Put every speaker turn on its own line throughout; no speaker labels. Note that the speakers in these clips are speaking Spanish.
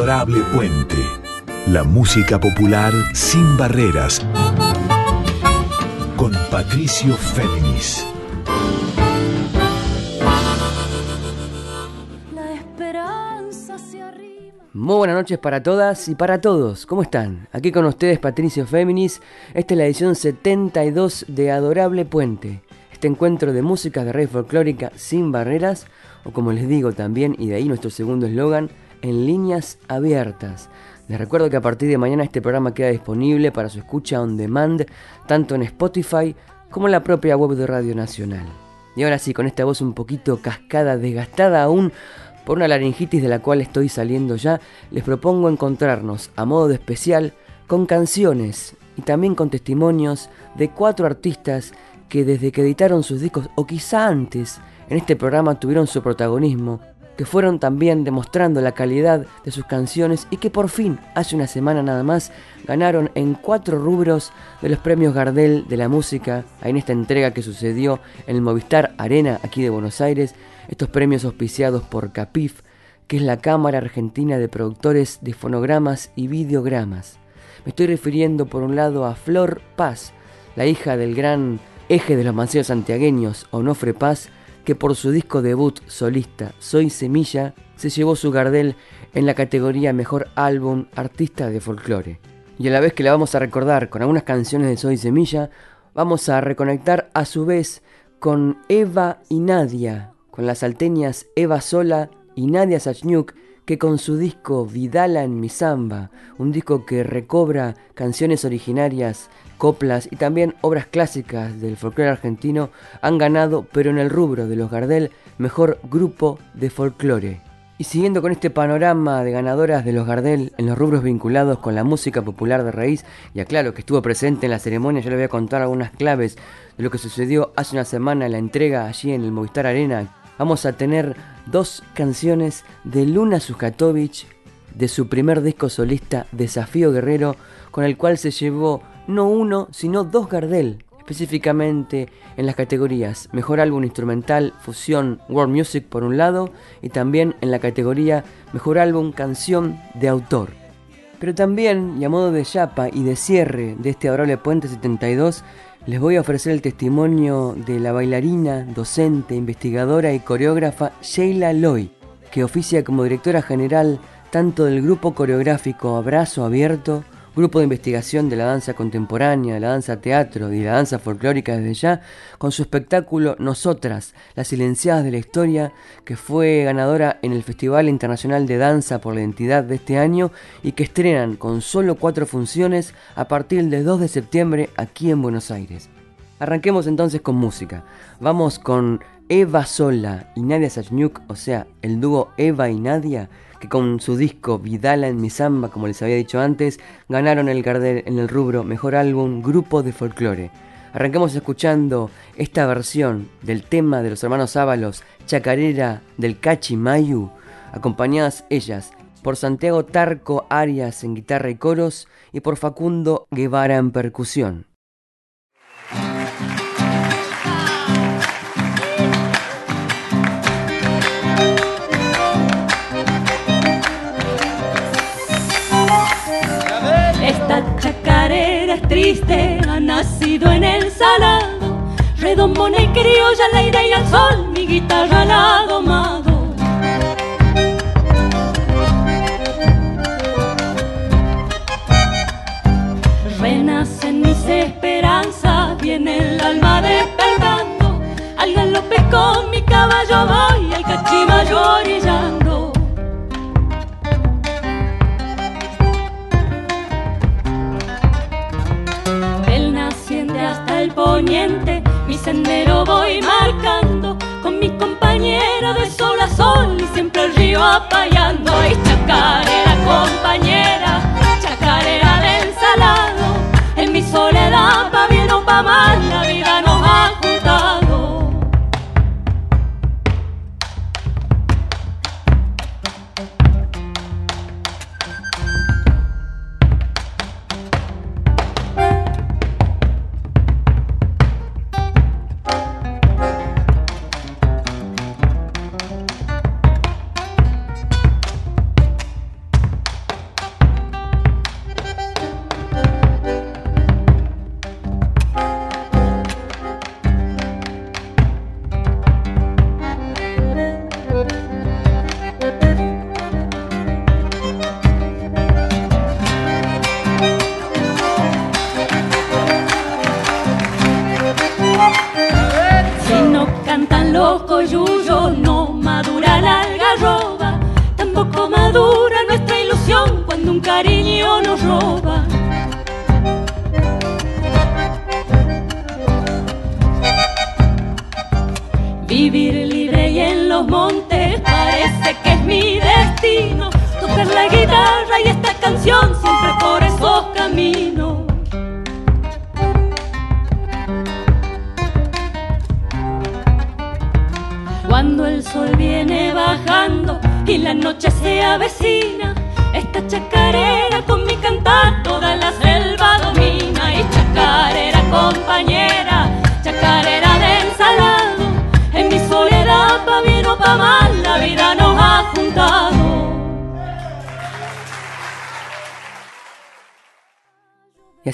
Adorable Puente. La música popular sin barreras. Con Patricio Féminis.
La esperanza se arriba.
Muy buenas noches para todas y para todos. ¿Cómo están? Aquí con ustedes Patricio Féminis. Esta es la edición 72 de Adorable Puente. Este encuentro de música de rey folclórica sin barreras, o como les digo también, y de ahí nuestro segundo eslogan, en líneas abiertas. Les recuerdo que a partir de mañana este programa queda disponible para su escucha on demand, tanto en Spotify como en la propia web de Radio Nacional. Y ahora sí, con esta voz un poquito cascada, desgastada aún por una laringitis de la cual estoy saliendo ya, les propongo encontrarnos a modo de especial con canciones y también con testimonios de cuatro artistas que desde que editaron sus discos, o quizá antes, en este programa tuvieron su protagonismo, que fueron también demostrando la calidad de sus canciones y que por fin, hace una semana nada más, ganaron en cuatro rubros de los premios Gardel de la música, en esta entrega que sucedió en el Movistar Arena aquí de Buenos Aires, estos premios auspiciados por CAPIF, que es la Cámara Argentina de Productores de Fonogramas y Videogramas. Me estoy refiriendo por un lado a Flor Paz, la hija del gran eje de los manceos santiagueños, Onofre Paz, que por su disco debut solista Soy Semilla se llevó su Gardel en la categoría Mejor Álbum Artista de Folclore. Y a la vez que la vamos a recordar con algunas canciones de Soy Semilla, vamos a reconectar a su vez con Eva y Nadia, con las salteñas Eva Sola y Nadia Sachniuk, que con su disco Vidala en mi samba, un disco que recobra canciones originarias, coplas y también obras clásicas del folclore argentino, han ganado, pero en el rubro de los Gardel, mejor grupo de folclore. Y siguiendo con este panorama de ganadoras de los Gardel en los rubros vinculados con la música popular de raíz, y aclaro que estuvo presente en la ceremonia, yo le voy a contar algunas claves de lo que sucedió hace una semana en la entrega allí en el Movistar Arena, vamos a tener dos canciones de Luna Sujatovic de su primer disco solista Desafío Guerrero, con el cual se llevó no uno, sino dos Gardel, específicamente en las categorías Mejor Álbum Instrumental, Fusión, World Music por un lado, y también en la categoría Mejor Álbum Canción de Autor. Pero también, y a modo de chapa y de cierre de este adorable Puente 72, les voy a ofrecer el testimonio de la bailarina, docente, investigadora y coreógrafa Sheila Loy, que oficia como directora general tanto del grupo coreográfico Abrazo Abierto, grupo de investigación de la danza contemporánea, la danza teatro y la danza folclórica desde ya, con su espectáculo Nosotras, las silenciadas de la historia, que fue ganadora en el Festival Internacional de Danza por la Identidad de este año y que estrenan con solo cuatro funciones a partir del 2 de septiembre aquí en Buenos Aires. Arranquemos entonces con música. Vamos con Eva Sola y Nadia Sachniuk, o sea, el dúo Eva y Nadia, que con su disco Vidala en mi samba, como les había dicho antes, ganaron el Gardel en el rubro Mejor Álbum Grupo de Folclore. Arranquemos escuchando esta versión del tema de los hermanos Ábalos, Chacarera del Cachi Mayu, acompañadas ellas por Santiago Tarco Arias en guitarra y coros y por Facundo Guevara en percusión.
Ha nacido en el salado. Redombona y criolla, al aire y al sol, mi guitarra la ha domado. Renacen mis esperanzas, viene el alma despertando. Al galope con mi caballo voy, al cachimayo orillando. Poniente, mi sendero voy marcando con mi compañera de sol a sol y siempre el río apayando. Ay, chacarera, compañera, chacarera del salado, en mi soledad, pa' bien o pa' mal,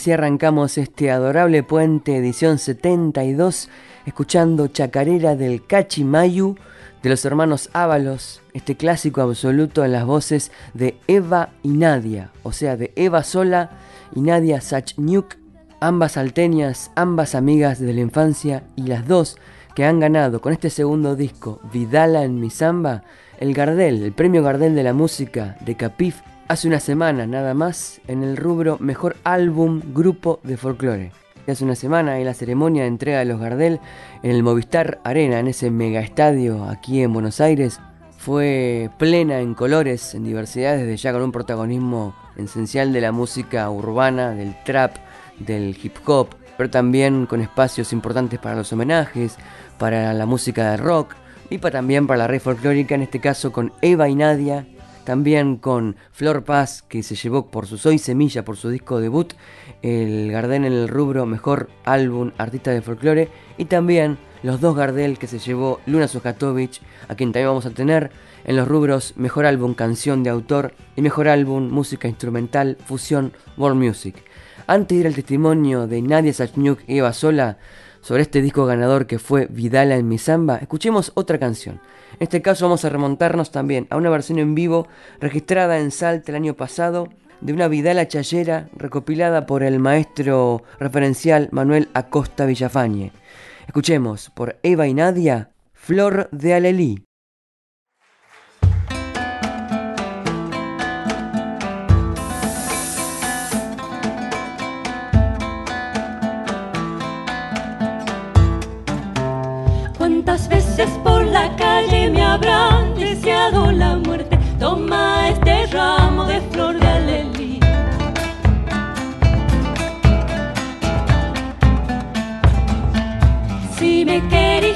así arrancamos este adorable puente edición 72 escuchando Chacarera del Cachimayu de los hermanos Ábalos, este clásico absoluto en las voces de Eva y Nadia, o sea, de Eva Sola y Nadia Sachniuk, ambas salteñas, ambas amigas de la infancia y las dos que han ganado con este segundo disco, Vidala en mi samba, el Gardel, el premio Gardel de la música de Capif, hace una semana nada más en el rubro Mejor Álbum Grupo de Folclore hace una semana en la ceremonia de entrega de los Gardel en el Movistar Arena, en ese mega estadio aquí en Buenos Aires. Fue plena en colores, en diversidad, desde ya con un protagonismo esencial de la música urbana, del trap, del hip hop, pero también con espacios importantes para los homenajes, para la música de rock y para, también para la red folclórica, en este caso con Eva y Nadia, también con Flor Paz, que se llevó por su Soy Semilla, por su disco debut, el Gardel en el rubro Mejor Álbum Artista de Folclore, y también los dos Gardel que se llevó Luna Sujatovic, a quien también vamos a tener en los rubros Mejor Álbum Canción de Autor y Mejor Álbum Música Instrumental Fusión World Music. Antes de ir al testimonio de Nadia Sachniuk y Eva Sola sobre este disco ganador que fue Vidala en mi samba, escuchemos otra canción. En este caso vamos a remontarnos también a una versión en vivo registrada en Salta el año pasado de una Vidala Chayera recopilada por el maestro referencial Manuel Acosta Villafañe. Escuchemos por Eva y Nadia, Flor de Alelí.
¿Cuántas veces por me habrán deseado la muerte? Toma este ramo de flor de alelí. Si me querís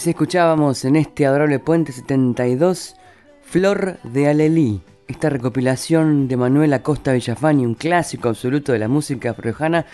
Así escuchábamos en este adorable puente 72 Flor de Alelí, esta recopilación de Manuel Acosta Villafani, un clásico absoluto de la música friojana,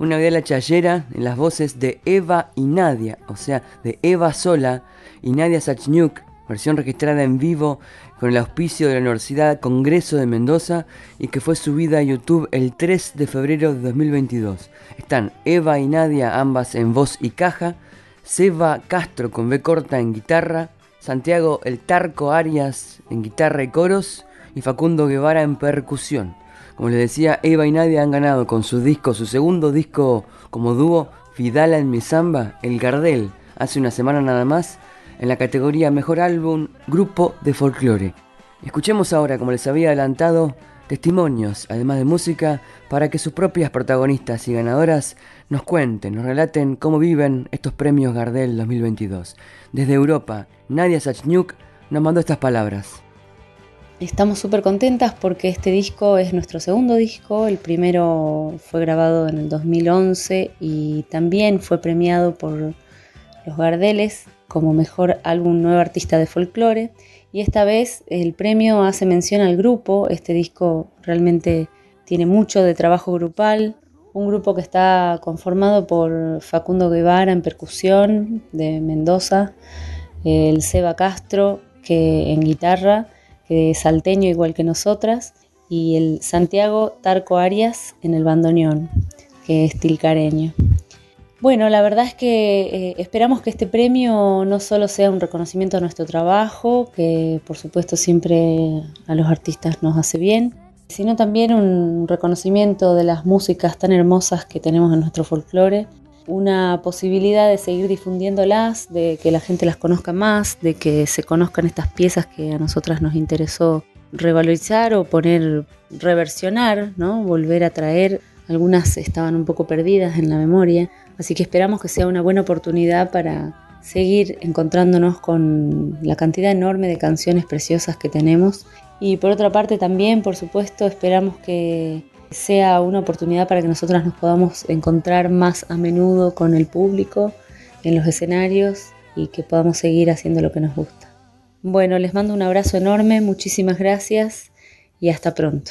una la chayera en las voces de Eva y Nadia, o sea, de Eva sola y Nadia Sachniuk, versión registrada en vivo con el auspicio de la Universidad Congreso de Mendoza y que fue subida a YouTube el 3 de febrero de 2022. Están Eva y Nadia ambas en voz y caja, Seba Castro con B corta en guitarra, Santiago El Tarco Arias en guitarra y coros y Facundo Guevara en percusión. Como les decía, Eva y Nadia han ganado con su disco, su segundo disco como dúo, Fidala en mi samba, El Gardel, hace una semana nada más, en la categoría Mejor Álbum Grupo de Folclore. Escuchemos ahora, como les había adelantado, testimonios, además de música, para que sus propias protagonistas y ganadoras nos cuenten, nos relaten cómo viven estos premios Gardel 2022. Desde Europa, Nadia Sachniuk nos mandó estas palabras.
Estamos súper contentas porque este disco es nuestro segundo disco, el primero fue grabado en el 2011 y también fue premiado por los Gardeles como mejor álbum nuevo artista de folclore y esta vez el premio hace mención al grupo, este disco realmente tiene mucho de trabajo grupal, un grupo que está conformado por Facundo Guevara en percusión de Mendoza, el Seba Castro que en guitarra, que es salteño igual que nosotras, y el Santiago Tarco Arias en el bandoneón, que es tilcareño. Bueno, la verdad es que eh, esperamos que este premio no solo sea un reconocimiento a nuestro trabajo, que por supuesto siempre a los artistas nos hace bien, sino también un reconocimiento de las músicas tan hermosas que tenemos en nuestro folclore, una posibilidad de seguir difundiéndolas, de que la gente las conozca más, de que se conozcan estas piezas que a nosotras nos interesó revalorizar o poner, reversionar, ¿no? volver a traer. Algunas estaban un poco perdidas en la memoria Así que esperamos que sea una buena oportunidad para seguir encontrándonos con la cantidad enorme de canciones preciosas que tenemos. Y por otra parte también, por supuesto, esperamos que sea una oportunidad para que nosotras nos podamos encontrar más a menudo con el público en los escenarios y que podamos seguir haciendo lo que nos gusta. Bueno, les mando un abrazo enorme, muchísimas gracias y hasta pronto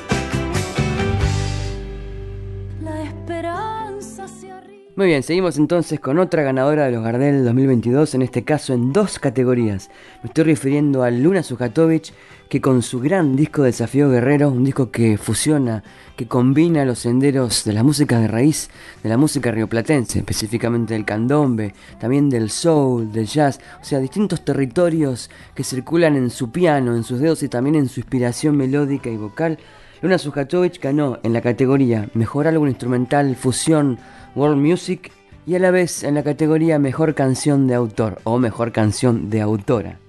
Muy bien, seguimos entonces con otra ganadora de los Gardel 2022, en este caso en dos categorías. Me estoy refiriendo a Luna Sujatovic, que con su gran disco Desafío Guerrero, un disco que fusiona, que combina los senderos de la música de raíz, de la música rioplatense, específicamente del candombe, también del soul, del jazz, o sea, distintos territorios que circulan en su piano, en sus dedos y también en su inspiración melódica y vocal. Luna Sujatovic ganó en la categoría Mejor Álbum Instrumental Fusión World Music y a la vez en la categoría Mejor Canción de Autor o Mejor Canción de Autora.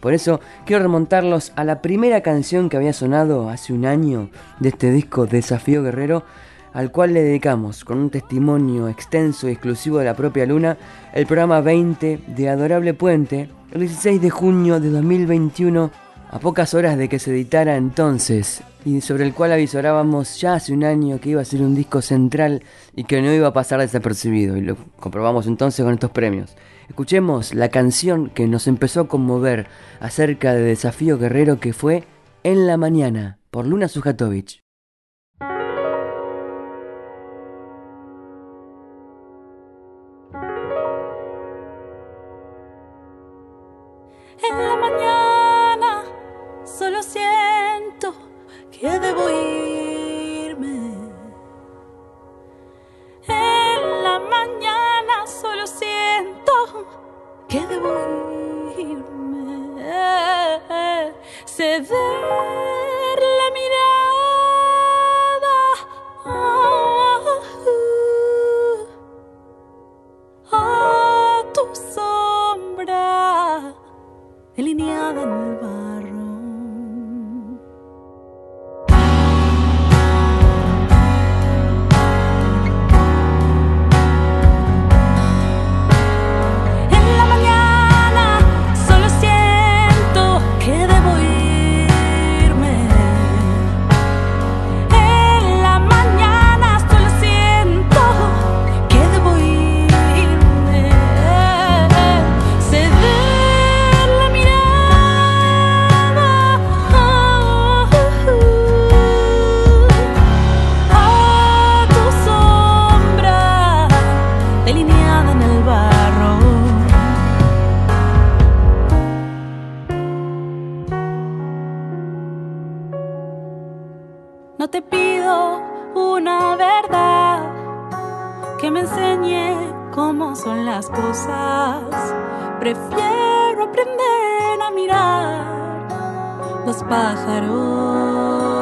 Por eso quiero remontarlos a la primera canción que había sonado hace un año de este disco Desafío Guerrero, al cual le dedicamos, con un testimonio extenso y exclusivo de la propia Luna, el programa 20 de Adorable Puente, el 16 de junio de 2021 a pocas horas de que se editara entonces, y sobre el cual avisorábamos ya hace un año que iba a ser un disco central y que no iba a pasar desapercibido, y lo comprobamos entonces con estos premios. Escuchemos la canción que nos empezó a conmover acerca de Desafío Guerrero que fue En la Mañana, por Luna Sujatovic.
que
te pido una verdad que me enseñe cómo son las cosas. Prefiero aprender a mirar los pájaros.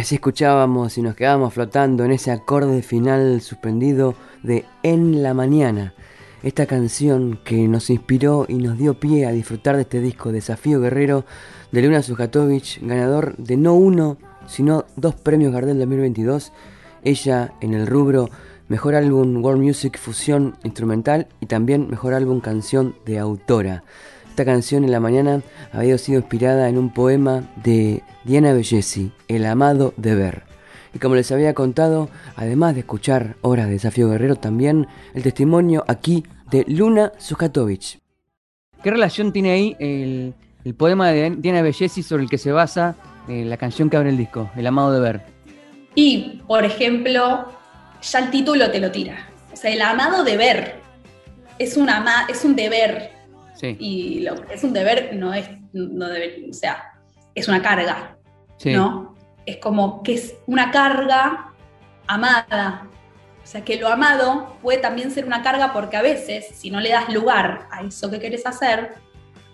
así escuchábamos y nos quedábamos flotando en ese acorde final suspendido de En la Mañana. Esta canción que nos inspiró y nos dio pie a disfrutar de este disco Desafío Guerrero de Luna Sujatovic, ganador de no uno, sino dos premios Gardel 2022. Ella en el rubro Mejor Álbum World Music Fusión Instrumental y también Mejor Álbum Canción de Autora. Esta canción en la mañana había sido inspirada en un poema de Diana Bellesi, El amado deber. Y como les había contado, además de escuchar Horas de Desafío Guerrero, también el testimonio aquí de Luna Sujatovic. ¿Qué relación tiene ahí el, poema de Diana Bellesi sobre el que se basa eh, la canción que abre el disco, El amado deber?
Y, por ejemplo, ya el título te lo tira. O sea, el amado deber es, una, es un deber y lo que es un deber no es, no debe, o sea, es una carga, ¿no? Es como que es una carga amada. O sea, que lo amado puede también ser una carga porque a veces, si no le das lugar a eso que quieres hacer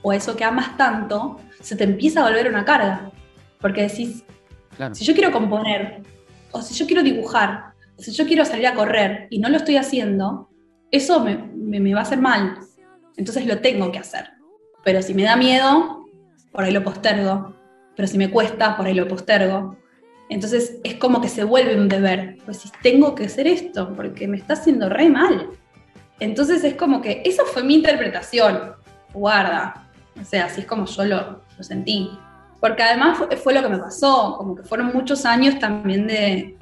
o a eso que amas tanto, se te empieza a volver una carga. Porque decís, si yo quiero componer, o si yo quiero dibujar, o si yo quiero salir a correr y no lo estoy haciendo, eso me, me va a hacer mal. Entonces lo tengo que hacer. Pero si me da miedo, por ahí lo postergo. Pero si me cuesta, por ahí lo postergo. Entonces es como que se vuelve un deber. Pues si tengo que hacer esto, porque me está haciendo re mal. Entonces es como que esa fue mi interpretación. Guarda. O sea, así es como yo lo, sentí. Porque además fue, lo que me pasó, como que fueron muchos años también de,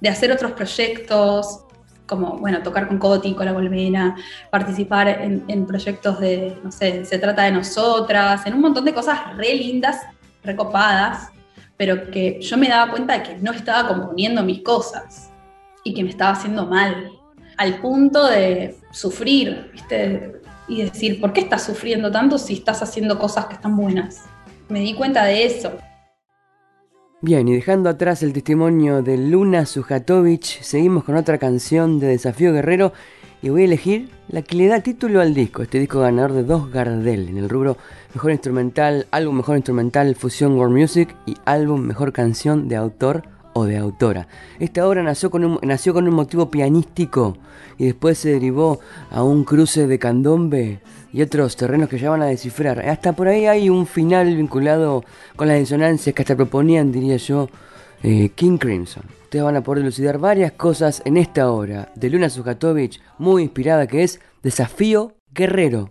de hacer otros proyectos, como, bueno, tocar con Coti, con La Volvera, participar en, proyectos de, no sé, Se trata de nosotras, en un montón de cosas re lindas, recopadas, pero que yo me daba cuenta de que no estaba componiendo mis cosas y que me estaba haciendo mal, al punto de sufrir, ¿viste? Y decir, ¿por qué estás sufriendo tanto si estás haciendo cosas que están buenas? Me di cuenta de eso.
Bien, y dejando atrás el testimonio de Luna Sujatovic, seguimos con otra canción de Desafío Guerrero
y voy a elegir la que le da título al disco. Este disco ganador de dos Gardel en el rubro Mejor Instrumental, Álbum Mejor Instrumental, Fusión World Music y Álbum Mejor Canción de Autor de Autora. Esta obra nació con, un, nació con un motivo pianístico y después se derivó a un cruce de candombe y otros terrenos que ya van a descifrar. Hasta por ahí hay un final vinculado con las disonancias que hasta proponían, diría yo, eh, King Crimson. Ustedes van a poder elucidar varias cosas en esta obra de Luna Sujatovich, muy inspirada, que es Desafío Guerrero.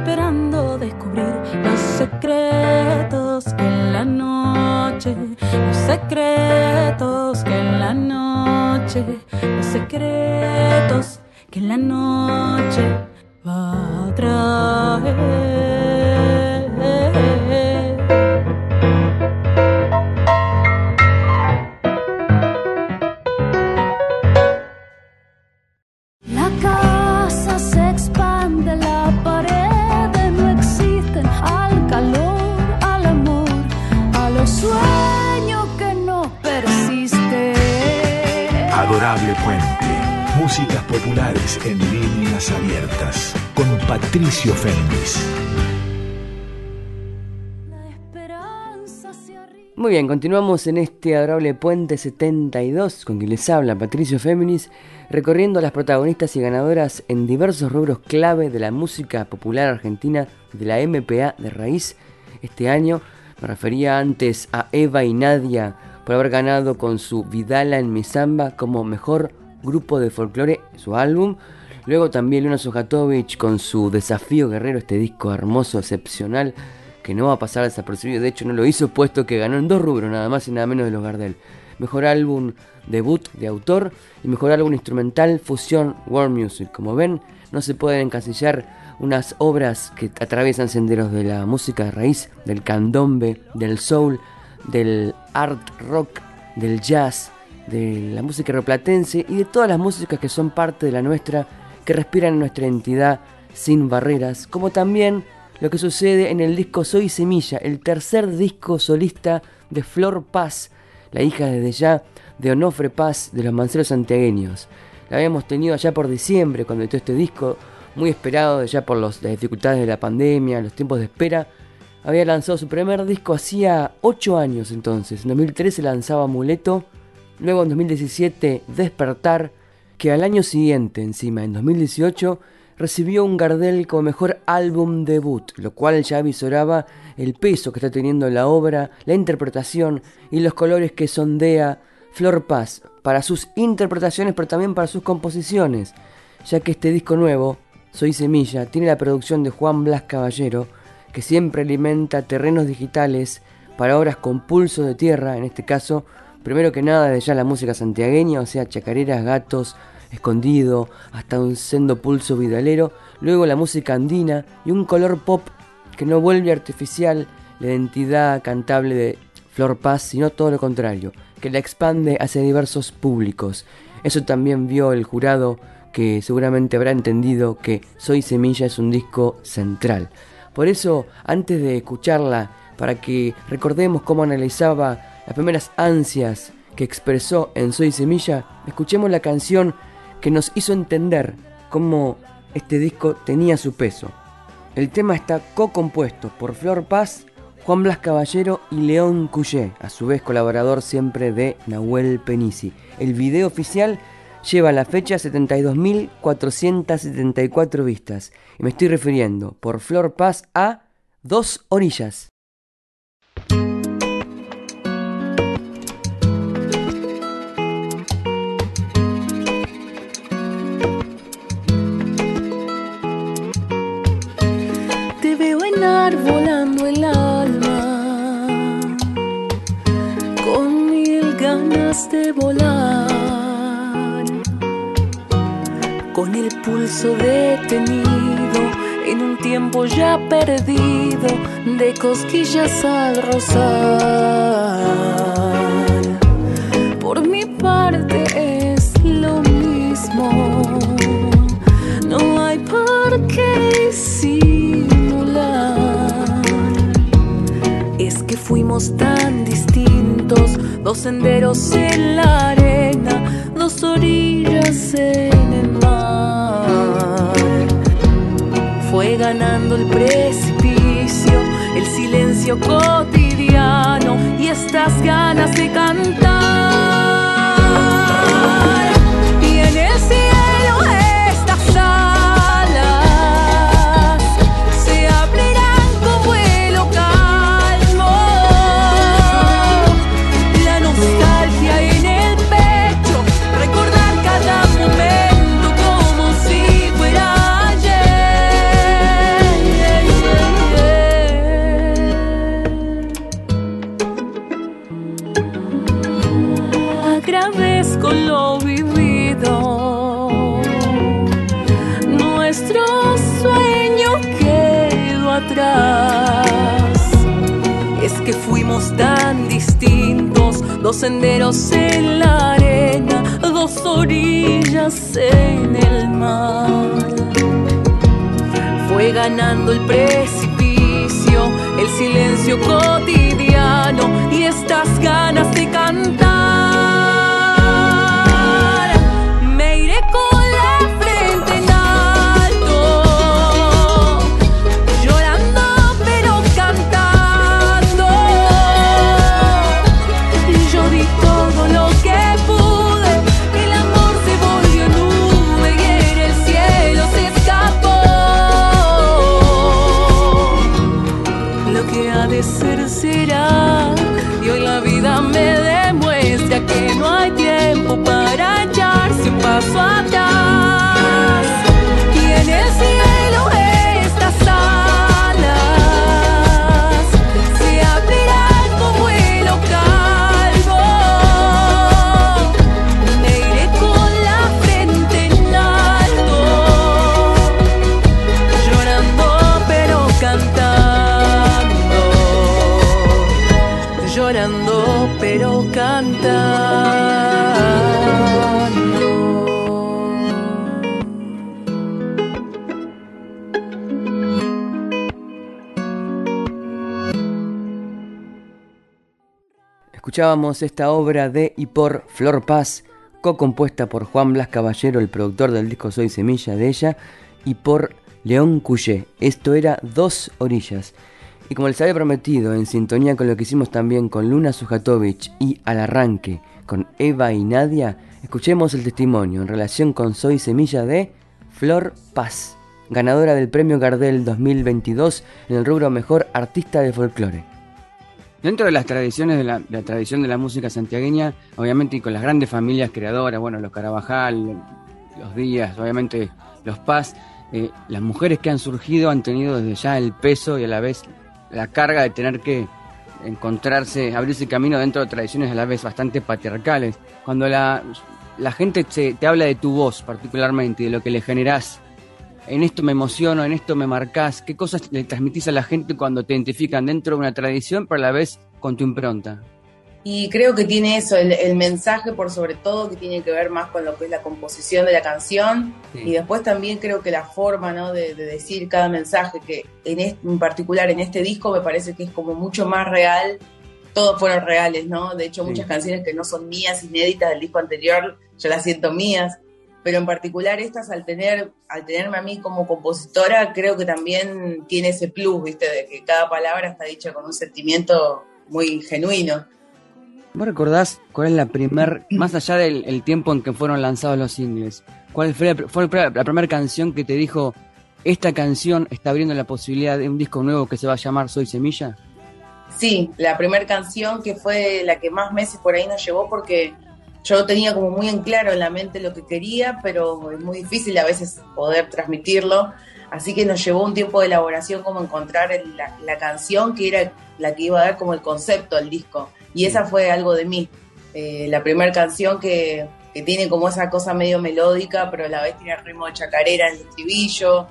esperando descubrir los secretos que en la noche, los secretos que en la noche, los secretos que en la noche va a traer.
Muy bien, continuamos en este adorable Puente 72 con quien les habla Patricio Féminis, recorriendo a las protagonistas y ganadoras en diversos rubros clave de la música popular argentina de la MPA de raíz. Este año me refería antes a Eva y Nadia por haber ganado con su Vidala en mi samba como mejor
grupo de folclore, su álbum. Luego también Luna Sujatovic con su Desafío Guerrero, este disco hermoso, excepcional, que no va a pasar desapercibido. De hecho, no lo hizo, puesto que ganó en dos rubros, nada más y nada menos de los Gardel. Mejor álbum debut de autor y mejor álbum instrumental fusión world music. Como ven, no se pueden encasillar unas obras que atraviesan senderos de la música de raíz, del candombe, del soul, del art rock, del jazz, de la música replatense y de todas las músicas que son parte de la nuestra, que respiran nuestra entidad sin barreras, como también lo que sucede en el disco Soy Semilla, el tercer disco solista de Flor Paz, la hija desde ya de Onofre Paz de los Manceros Santiagueños. La habíamos tenido allá por diciembre cuando editó este disco, muy esperado ya por las dificultades de la pandemia, los tiempos de espera. Había lanzado su primer disco hacía 8 años entonces. En 2013 lanzaba Amuleto, luego en 2017 Despertar, que al año siguiente, encima en 2018, recibió un Gardel como mejor álbum debut, lo cual ya avisoraba el peso que está teniendo la obra, la interpretación y los colores que sondea Flor Paz para sus interpretaciones, pero también para sus composiciones, ya que este disco nuevo, Soy Semilla, tiene la producción de Juan Blas Caballero, que siempre alimenta terrenos digitales para obras con pulso de tierra, en este caso, primero que nada de ya la música santiagueña, o sea, chacareras, gatos, escondido, hasta un sendo pulso vidalero, luego la música andina y un color pop que no vuelve artificial la identidad cantable de Flor Paz, sino todo lo contrario, que la expande hacia diversos públicos. Eso también vio el jurado que seguramente habrá entendido que Soy Semilla es un disco central. Por eso, antes de escucharla, para que recordemos cómo analizaba las primeras ansias que expresó en Soy Semilla, escuchemos la canción que nos hizo entender cómo este disco tenía su peso. El tema está co-compuesto por Flor Paz, Juan Blas Caballero y León Cuyé, a su vez colaborador siempre de Nahuel Penisi. El video oficial lleva la fecha 72.474 vistas y me estoy refiriendo por Flor Paz a Dos Orillas.
Volando el alma, con mil ganas de volar, con el pulso detenido en un tiempo ya perdido de cosquillas al rozar. Por mi parte es lo mismo, no hay por qué fuimos tan distintos, dos senderos en la arena, dos orillas en el mar. Fue ganando el precipicio, el silencio cotidiano y estas ganas de cantar. Dos senderos en la arena, dos orillas en el mar. Fue ganando el precipicio, el silencio cotidiano y estas ganas de cantar.
Escuchábamos esta obra de y por Flor Paz, co-compuesta por Juan Blas Caballero, el productor del disco Soy Semilla de ella, y por León Cuyé. Esto era Dos Orillas. Y como les había prometido, en sintonía con lo que hicimos también con Luna Sujatovich y al arranque con Eva y Nadia, escuchemos el testimonio en relación con Soy Semilla de Flor Paz, ganadora del Premio Gardel 2022 en el rubro Mejor Artista de Folclore. Dentro de las tradiciones de la, tradición de la música santiagueña, obviamente y con las grandes familias creadoras, bueno, los Carabajal, los Díaz, obviamente los Paz, eh, las mujeres que han surgido han tenido desde ya el peso y a la vez la carga de tener que encontrarse, abrirse camino dentro de tradiciones a la vez bastante patriarcales. Cuando la, la gente te habla de tu voz particularmente, de lo que le generás en esto me emociono, en esto me marcás? ¿Qué cosas le transmitís a la gente cuando te identifican dentro de una tradición, pero a la vez con tu impronta?
Y creo que tiene eso, el, mensaje por sobre todo, que tiene que ver más con lo que es la composición de la canción. Y después también creo que la forma ¿no? de, decir cada mensaje, que en, este, en particular en este disco me parece que es como mucho más real. Todos fueron reales, ¿no? De hecho, muchas canciones que no son mías, inéditas del disco anterior, yo las siento mías pero en particular estas al tener al tenerme a mí como compositora creo que también tiene ese plus viste de que cada palabra está dicha con un sentimiento muy genuino
¿Vos recordás cuál es la primer, más allá del tiempo en que fueron lanzados los singles, cuál fue, la, fue la primera canción que te dijo, esta canción está abriendo la posibilidad de un disco nuevo que se va a llamar Soy Semilla?
Sí, la primera canción que fue la que más meses por ahí nos llevó porque yo tenía como muy en claro en la mente lo que quería, pero es muy difícil a veces poder transmitirlo. Así que nos llevó un tiempo de elaboración como encontrar la, canción que era la que iba a dar como el concepto al disco. Y esa fue algo de mí. Eh, la primera canción que, tiene como esa cosa medio melódica, pero a la vez tiene ritmo de chacarera en el estribillo.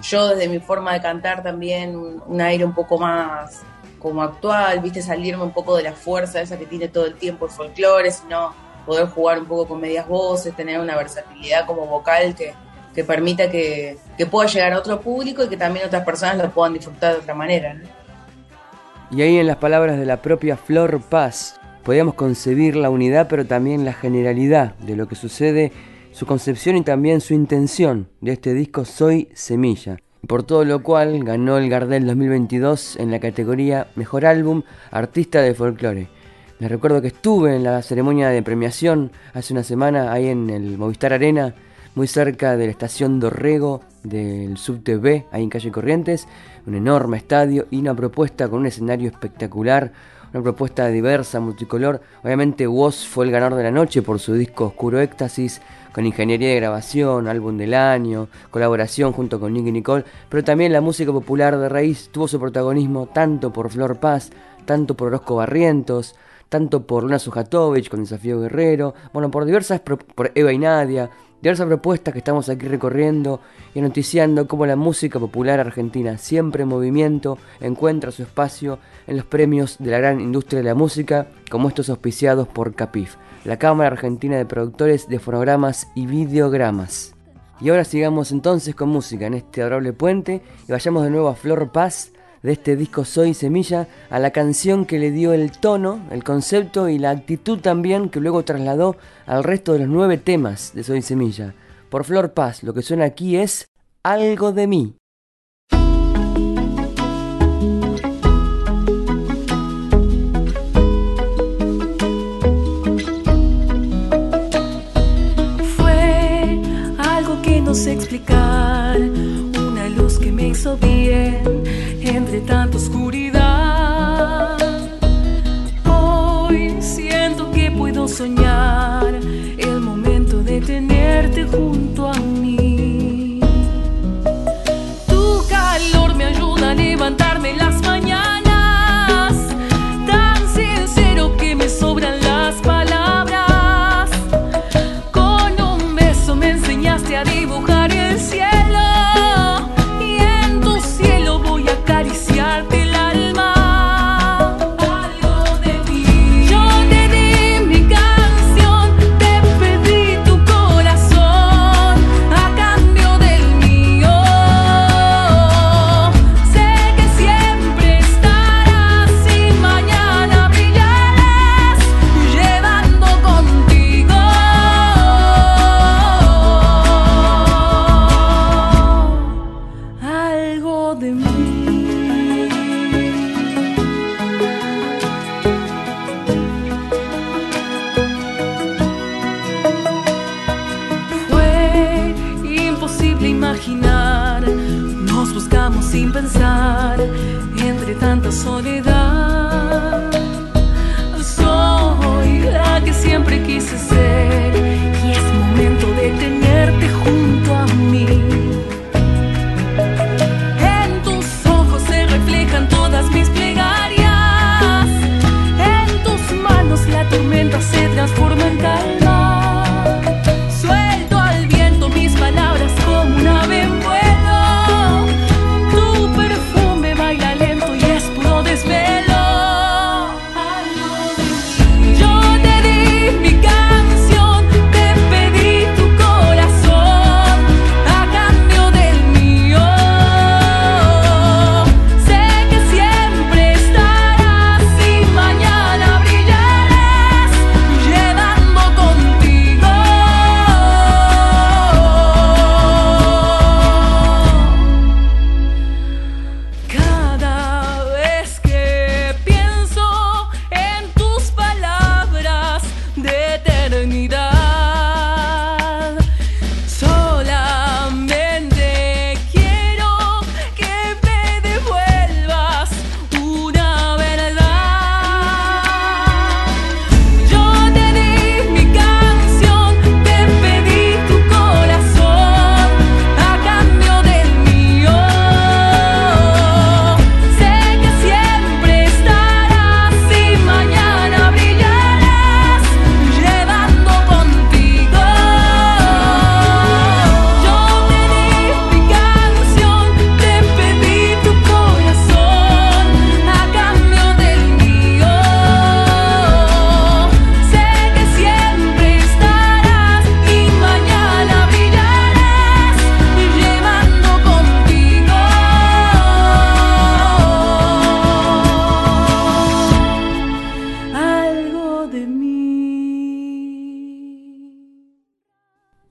Yo desde mi forma de cantar también un, aire un poco más como actual, viste, salirme un poco de la fuerza esa que tiene todo el tiempo el folclore, sino poder jugar un poco con medias voces, tener una versatilidad como vocal que, que permita que, pueda llegar a otro público y que también otras personas lo puedan disfrutar de otra manera.
Y ahí en las palabras de la propia Flor Paz, podíamos concebir la unidad pero también la generalidad de lo que sucede, su concepción y también su intención de este disco Soy Semilla. Por todo lo cual ganó el Gardel 2022 en la categoría Mejor Álbum Artista de Folclore. Me recuerdo que estuve en la ceremonia de premiación hace una semana ahí en el Movistar Arena, muy cerca de la estación Dorrego del SubTV, ahí en Calle Corrientes, un enorme estadio y una propuesta con un escenario espectacular, una propuesta diversa, multicolor. Obviamente Woz fue el ganador de la noche por su disco Oscuro Éxtasis, con ingeniería de grabación, álbum del año, colaboración junto con Nicky Nicole, pero también la música popular de raíz tuvo su protagonismo tanto por Flor Paz, tanto por Orozco Barrientos, tanto por Luna Sujatovich con Desafío Guerrero, bueno, por diversas, por Eva y Nadia, diversas propuestas que estamos aquí recorriendo y noticiando cómo la música popular argentina, siempre en movimiento, encuentra su espacio en los premios de la gran industria de la música, como estos auspiciados por CAPIF, la Cámara Argentina de Productores de Fonogramas y Videogramas. Y ahora sigamos entonces con música en este adorable puente y vayamos de nuevo a Flor Paz de este disco Soy Semilla a la canción que le dio el tono, el concepto y la actitud también que luego trasladó al resto de los nueve temas de Soy Semilla. Por Flor Paz, lo que suena aquí es Algo de mí.
Fue algo que no sé explicar, una luz que me hizo bien quase tanta escuridão.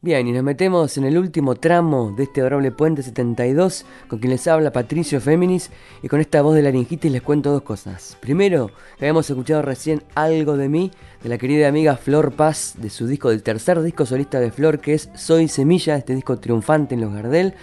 Bien, y nos metemos en el último tramo de este adorable puente 72, con quien les habla Patricio Féminis, y con esta voz de laringitis les cuento dos cosas. Primero, que habíamos escuchado recién Algo de mí, de la querida amiga Flor Paz, de su disco, del tercer disco solista de Flor, que es Soy Semilla, este disco triunfante en los Gardel.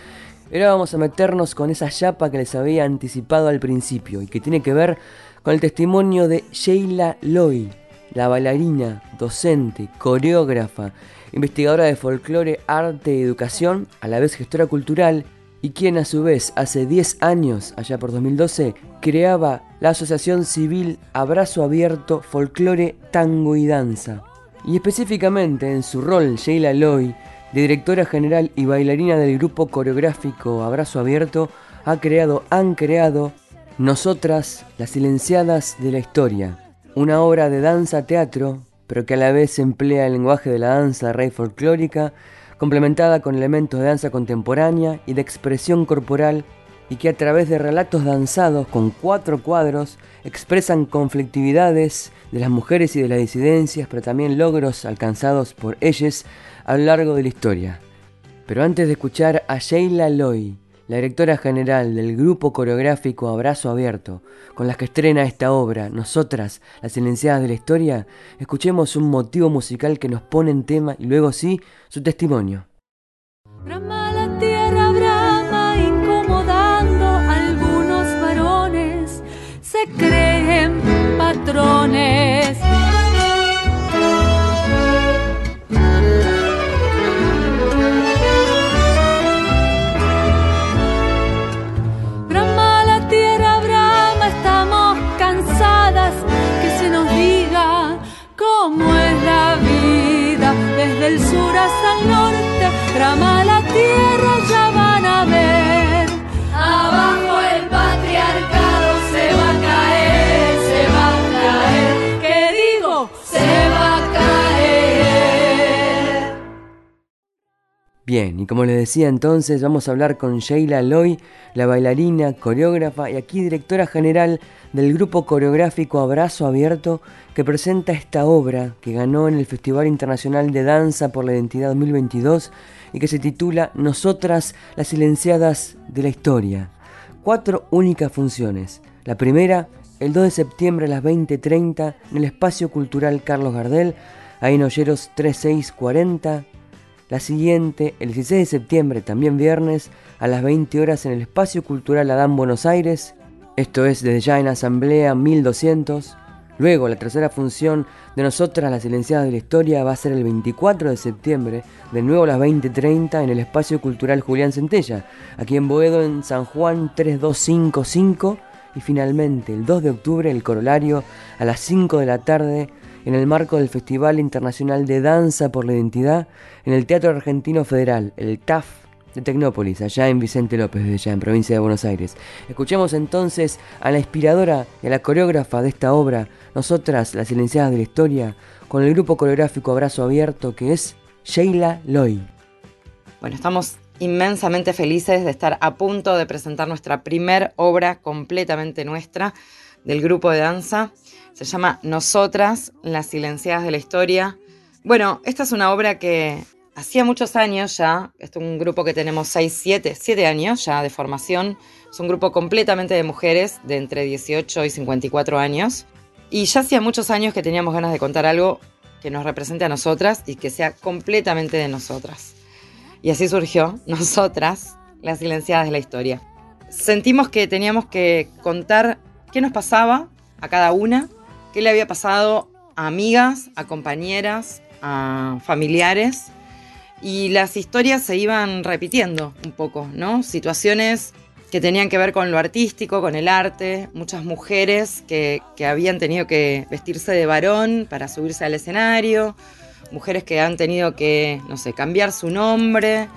Ahora vamos a meternos con esa chapa que les había anticipado al principio, y que tiene que ver con el testimonio de Sheila Loy, la bailarina, docente, coreógrafa, investigadora de folclore, arte y educación, a la vez gestora cultural, y quien a su vez hace 10 años, allá por 2012, creaba la asociación civil Abrazo Abierto Folclore, Tango y Danza. Y específicamente en su rol, Sheila Loy, de directora general y bailarina del grupo coreográfico Abrazo Abierto, ha creado, han creado Nosotras, las silenciadas de la historia, una obra de danza-teatro pero que a la vez emplea el lenguaje de la danza rey folclórica, complementada con elementos de danza contemporánea y de expresión corporal, y que a través de relatos danzados con cuatro cuadros expresan conflictividades de las mujeres y de las disidencias, pero también logros alcanzados por ellas a lo largo de la historia. Pero antes de escuchar a Sheila Loy, la directora general del grupo coreográfico Abrazo Abierto, con las que estrena esta obra, Nosotras, las silenciadas de la historia, escuchemos un motivo musical que nos pone en tema y luego sí su testimonio. Bien, y como les decía entonces, vamos a hablar con Sheila Loy, la bailarina, coreógrafa y aquí directora general del grupo coreográfico Abrazo Abierto que presenta esta obra que ganó en el Festival Internacional de Danza por la Identidad 2022 y que se titula Nosotras las silenciadas de la historia. Cuatro únicas funciones. La primera, el 2 de septiembre a las 20.30 en el Espacio Cultural Carlos Gardel, ahí en Olleros 3640. La siguiente, el 16 de septiembre, también viernes, a las 20 horas en el Espacio Cultural Adán Buenos Aires, esto es desde ya en Asamblea 1200. Luego, la tercera función de Nosotras las Silenciadas de la Historia va a ser el 24 de septiembre, de nuevo a las 20.30 en el Espacio Cultural Julián Centella, aquí en Boedo, en San Juan 3255. Y finalmente, el 2 de octubre, el corolario a las 5 de la tarde en el marco del Festival Internacional de Danza por la Identidad en el Teatro Argentino Federal, el TAF de Tecnópolis, allá en Vicente López, allá en provincia de Buenos Aires. Escuchemos entonces a la inspiradora y a la coreógrafa de esta obra, nosotras, las silenciadas de la historia, con el grupo coreográfico Abrazo Abierto, que es Sheila Loy.
Bueno, estamos inmensamente felices de estar a punto de presentar nuestra primer obra completamente nuestra del grupo de danza. Se llama Nosotras, las silenciadas de la historia. Bueno, esta es una obra que hacía muchos años ya, es un grupo que tenemos 6, 7, 7 años ya de formación. Es un grupo completamente de mujeres de entre 18 y 54 años. Y ya hacía muchos años que teníamos ganas de contar algo que nos represente a nosotras y que sea completamente de nosotras. Y así surgió Nosotras, las silenciadas de la historia. Sentimos que teníamos que contar qué nos pasaba a cada una, qué le había pasado a amigas, a compañeras, a familiares. Y las historias se iban repitiendo un poco, ¿no? Situaciones que tenían que ver con lo artístico, con el arte, muchas mujeres que, que, habían tenido que vestirse de varón para subirse al escenario, mujeres que han tenido que, no sé, cambiar su nombre,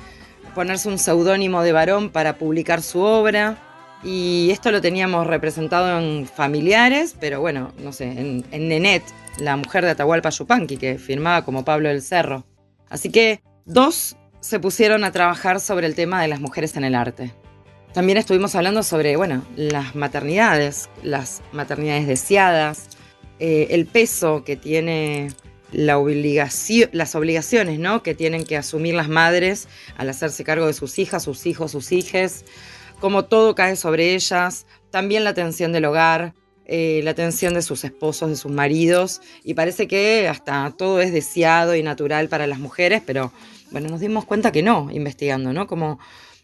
ponerse un seudónimo de varón para publicar su obra. Y esto lo teníamos representado en familiares, pero bueno, no sé, en, Nenet, la mujer de Atahualpa Yupanqui, que firmaba como Pablo del Cerro. Así que dos se pusieron a trabajar sobre el tema de las mujeres en el arte. También estuvimos hablando sobre, bueno, las maternidades, las maternidades deseadas, eh, el peso que tiene la obligación, las obligaciones ¿no? que tienen que asumir las madres al hacerse cargo de sus hijas, sus hijos, sus hijes, como todo cae sobre ellas, también la atención del hogar, eh, la atención de sus esposos, de sus maridos, y parece que hasta todo es deseado y natural para las mujeres, pero bueno, nos dimos cuenta que no, investigando, ¿no? Como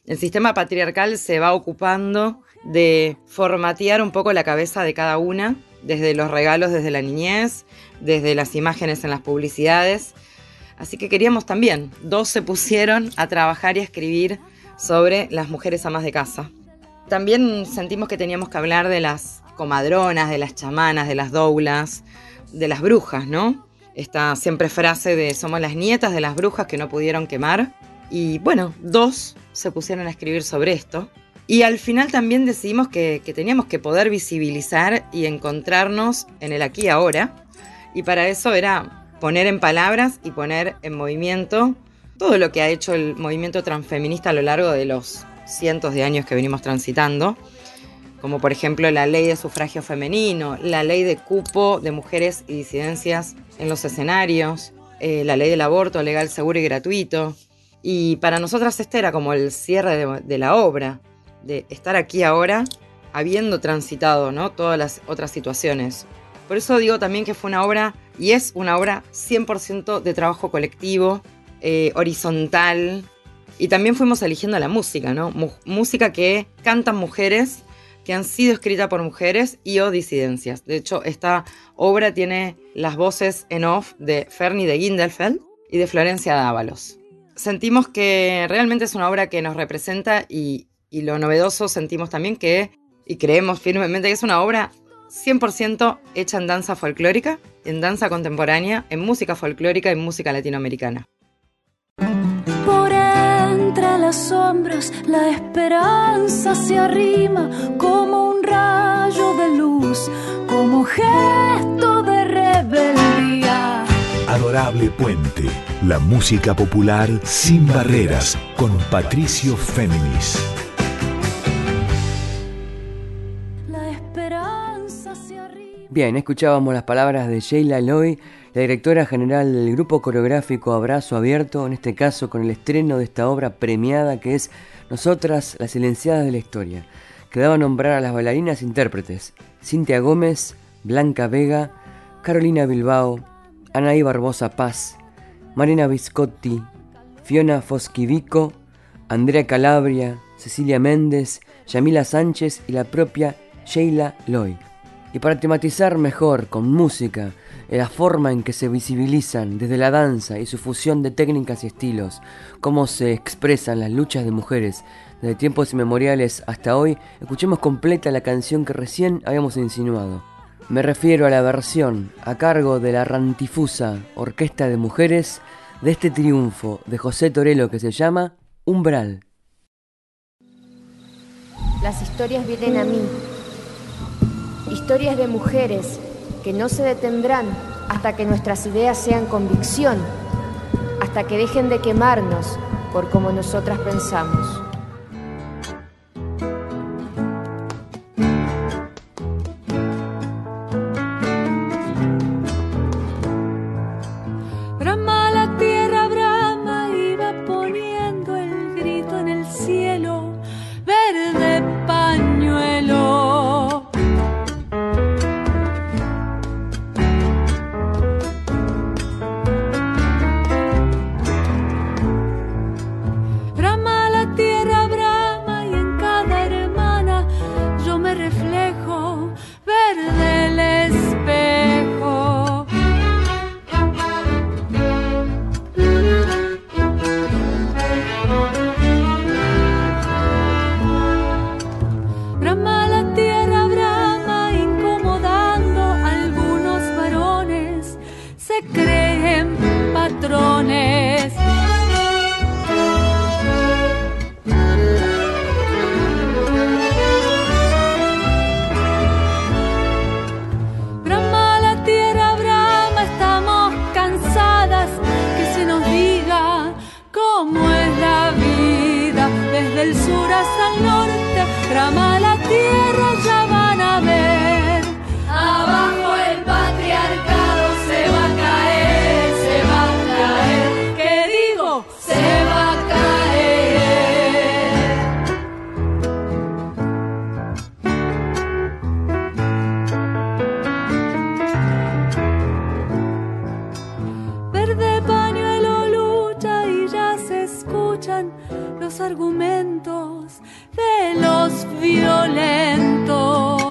el sistema patriarcal se va ocupando de formatear un poco la cabeza de cada una, desde los regalos desde la niñez, desde las imágenes en las publicidades. Así que queríamos también, dos se pusieron a trabajar y a escribir sobre las mujeres amas de casa. También sentimos que teníamos que hablar de las comadronas, de las chamanas, de las doulas, de las brujas, ¿no? Esta siempre frase de somos las nietas de las brujas que no pudieron quemar. Y bueno, dos se pusieron a escribir sobre esto. Y al final también decidimos que, que teníamos que poder visibilizar y encontrarnos en el aquí y ahora. Y para eso era poner en palabras y poner en movimiento todo lo que ha hecho el movimiento transfeminista a lo largo de los cientos de años que venimos transitando, como por ejemplo la ley de sufragio femenino, la ley de cupo de mujeres y disidencias en los escenarios, eh, la ley del aborto legal, seguro y gratuito. Y para nosotras este era como el cierre de, de la obra, de estar aquí ahora habiendo transitado ¿no? todas las otras situaciones. Por eso digo también que fue una obra, y es una obra 100% de trabajo colectivo, eh, horizontal. Y también fuimos eligiendo la música, ¿no? música que cantan mujeres, que han sido escritas por mujeres y o disidencias. De hecho, esta obra tiene las voces en off de Fernie de Gindelfeld y de Florencia Dávalos. Sentimos que realmente es una obra que nos representa y, y lo novedoso sentimos también que, y creemos firmemente que es una obra 100% hecha en danza folclórica, en danza contemporánea, en música folclórica y música latinoamericana.
Por entre las sombras la esperanza se arrima como un rayo de luz, como gesto de rebeldía.
Adorable Puente, la música popular sin barreras, con Patricio Féminis.
Bien, escuchábamos las palabras de Sheila Loy la directora general del grupo coreográfico Abrazo Abierto, en este caso con el estreno de esta obra premiada que es Nosotras, las silenciadas de la historia, que daba a nombrar a las bailarinas intérpretes Cintia Gómez, Blanca Vega, Carolina Bilbao, Anaí Barbosa Paz, Marina Viscotti, Fiona Fosquivico, Andrea Calabria, Cecilia Méndez, Yamila Sánchez y la propia Sheila Loy. Y para tematizar mejor con música la forma en que se visibilizan desde la danza y su fusión de técnicas y estilos, cómo se expresan las luchas de mujeres desde tiempos inmemoriales hasta hoy, escuchemos completa la canción que recién habíamos insinuado. Me refiero a la versión a cargo de la rantifusa Orquesta de Mujeres de este triunfo de José Torelo que se llama Umbral.
Las historias vienen a mí, historias de mujeres que no se detendrán hasta que nuestras ideas sean convicción, hasta que dejen de quemarnos por como nosotras pensamos. los argumentos de los violentos.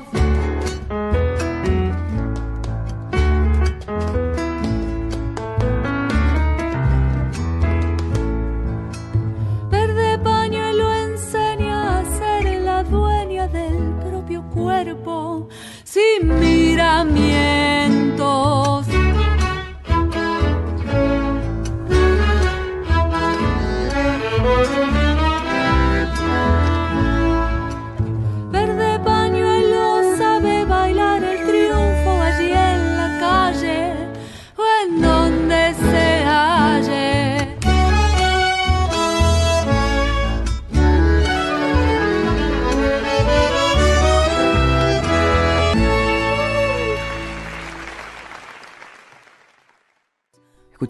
Verde pañuelo enseña a ser la dueña del propio cuerpo sin miramiento.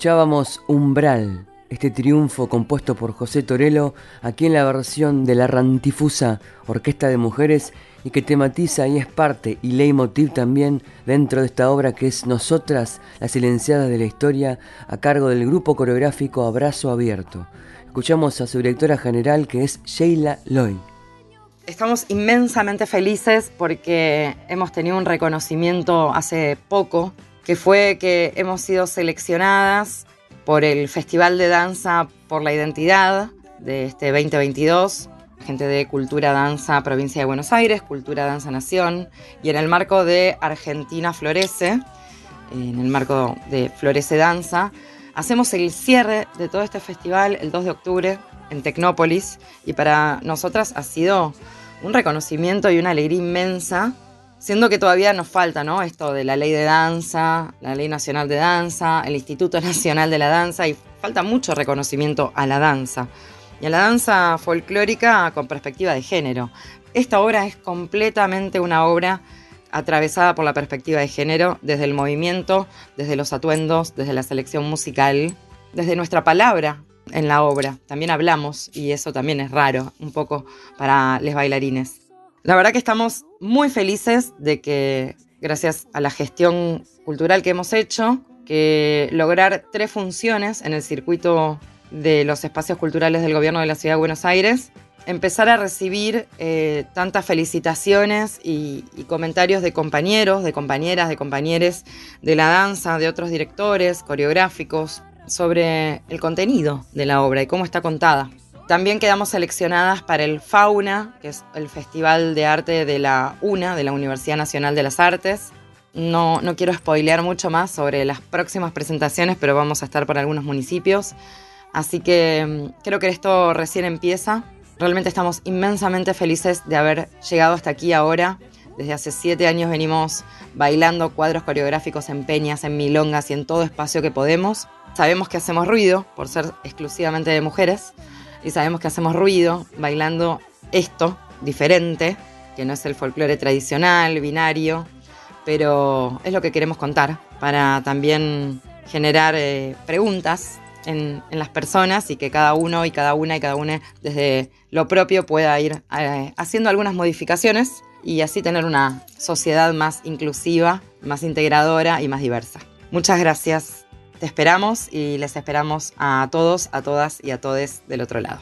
Escuchábamos Umbral, este triunfo compuesto por José Torello, aquí en la versión de la Rantifusa Orquesta de Mujeres y que tematiza y es parte y leitmotiv también dentro de esta obra que es Nosotras, las silenciadas de la historia, a cargo del grupo coreográfico Abrazo Abierto. Escuchamos a su directora general que es Sheila Loy.
Estamos inmensamente felices porque hemos tenido un reconocimiento hace poco que fue que hemos sido seleccionadas por el Festival de Danza por la Identidad de este 2022, gente de Cultura Danza Provincia de Buenos Aires, Cultura Danza Nación, y en el marco de Argentina Florece, en el marco de Florece Danza, hacemos el cierre de todo este festival el 2 de octubre en Tecnópolis y para nosotras ha sido un reconocimiento y una alegría inmensa Siendo que todavía nos falta, ¿no? Esto de la ley de danza, la ley nacional de danza, el Instituto Nacional de la Danza, y falta mucho reconocimiento a la danza. Y a la danza folclórica con perspectiva de género. Esta obra es completamente una obra atravesada por la perspectiva de género, desde el movimiento, desde los atuendos, desde la selección musical, desde nuestra palabra en la obra. También hablamos, y eso también es raro, un poco para los bailarines. La verdad que estamos muy felices de que, gracias a la gestión cultural que hemos hecho, que lograr tres funciones en el circuito de los espacios culturales del gobierno de la Ciudad de Buenos Aires, empezar a recibir eh, tantas felicitaciones y, comentarios de compañeros, de compañeras, de compañeros de la danza, de otros directores, coreográficos, sobre el contenido de la obra y cómo está contada. También quedamos seleccionadas para el Fauna, que es el Festival de Arte de la UNA, de la Universidad Nacional de las Artes. No, no quiero spoilear mucho más sobre las próximas presentaciones, pero vamos a estar por algunos municipios. Así que mm, creo que esto recién empieza Realmente estamos inmensamente felices de haber llegado hasta aquí ahora. Desde hace siete años venimos bailando cuadros coreográficos en peñas, en milongas y en todo espacio que podemos. Sabemos que hacemos ruido por ser exclusivamente de mujeres y sabemos que hacemos ruido bailando esto diferente, que no es el folclore tradicional, binario, pero es lo que queremos contar para también generar eh, preguntas en, las personas y que cada uno y cada una y cada una desde lo propio pueda ir eh, haciendo algunas modificaciones y así tener una sociedad más inclusiva, más integradora y más diversa. Muchas gracias. Te esperamos y les esperamos a todos, a todas y a todes del otro lado.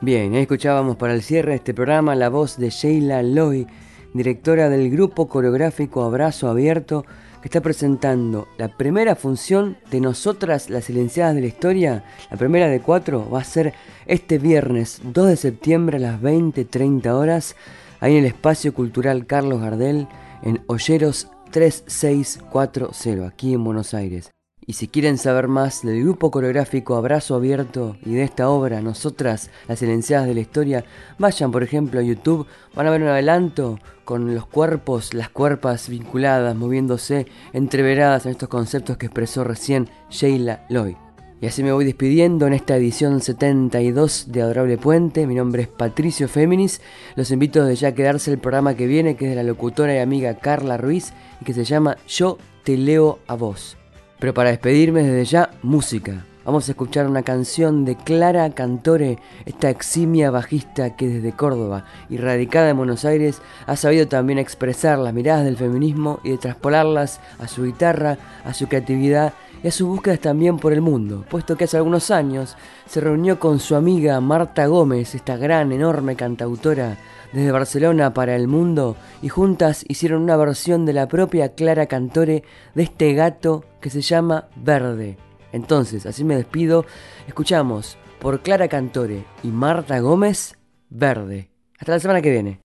Bien, escuchábamos para el cierre de este programa la voz de Sheila Loy, directora del grupo coreográfico Abrazo Abierto, que está presentando la primera función de Nosotras las Silenciadas de la Historia, la primera de cuatro, va a ser este viernes 2 de septiembre a las 20.30 horas, ahí en el Espacio Cultural Carlos Gardel, en Olleros 3640, aquí en Buenos Aires. Y si quieren saber más del grupo coreográfico Abrazo Abierto y de esta obra, Nosotras, las silenciadas de la historia, vayan por ejemplo a YouTube, van a ver un adelanto con los cuerpos, las cuerpas vinculadas, moviéndose, entreveradas en estos conceptos que expresó recién Sheila Lloyd. Y así me voy despidiendo en esta edición 72 de Adorable Puente. Mi nombre es Patricio Féminis. Los invito desde ya a quedarse el programa que viene, que es de la locutora y amiga Carla Ruiz, y que se llama Yo te leo a vos. Pero para despedirme desde ya, música. Vamos a escuchar una canción de Clara Cantore, esta eximia bajista que desde Córdoba y radicada en Buenos Aires ha sabido también expresar las miradas del feminismo y de traspolarlas a su guitarra, a su creatividad y a sus búsquedas también por el mundo, puesto que hace algunos años se reunió con su amiga Marta Gómez, esta gran, enorme cantautora desde Barcelona para el mundo y juntas hicieron una versión de la propia Clara Cantore de este gato que se llama Verde. Entonces, así me despido, escuchamos por Clara Cantore y Marta Gómez, Verde. Hasta la semana que viene.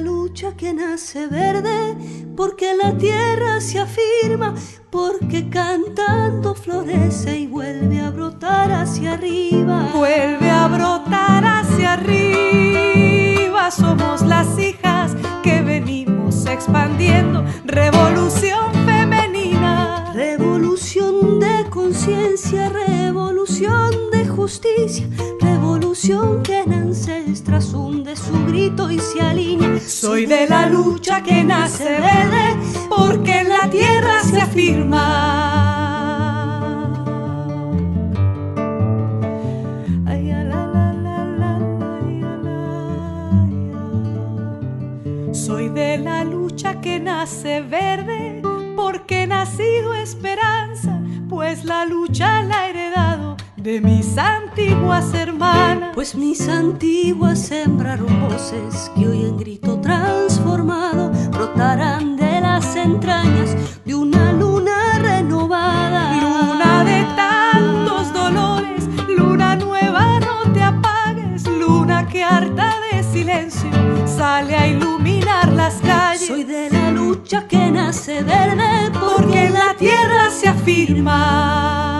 La lucha que nace verde, porque la tierra se afirma, porque cantando florece y vuelve a brotar hacia arriba.
Vuelve a brotar hacia arriba, somos las hijas que venimos expandiendo revolución femenina.
Revolución de conciencia, revolución de justicia, revolución que en ancestras hunde su grito y se alinea.
Soy de la lucha que nace verde, porque en la tierra se afirma. Soy de la lucha que nace verde, porque nacido esperanza, pues la lucha la he heredado de mis antiguas hermanas.
Pues mis antiguas sembraron voces que hoy en grito transformado brotarán de las entrañas de una luna renovada.
Luna de tantos dolores, luna nueva, no te apagues, luna que harta de silencio sale a iluminar las calles.
Soy de la lucha que nace verde
porque en la tierra se afirma.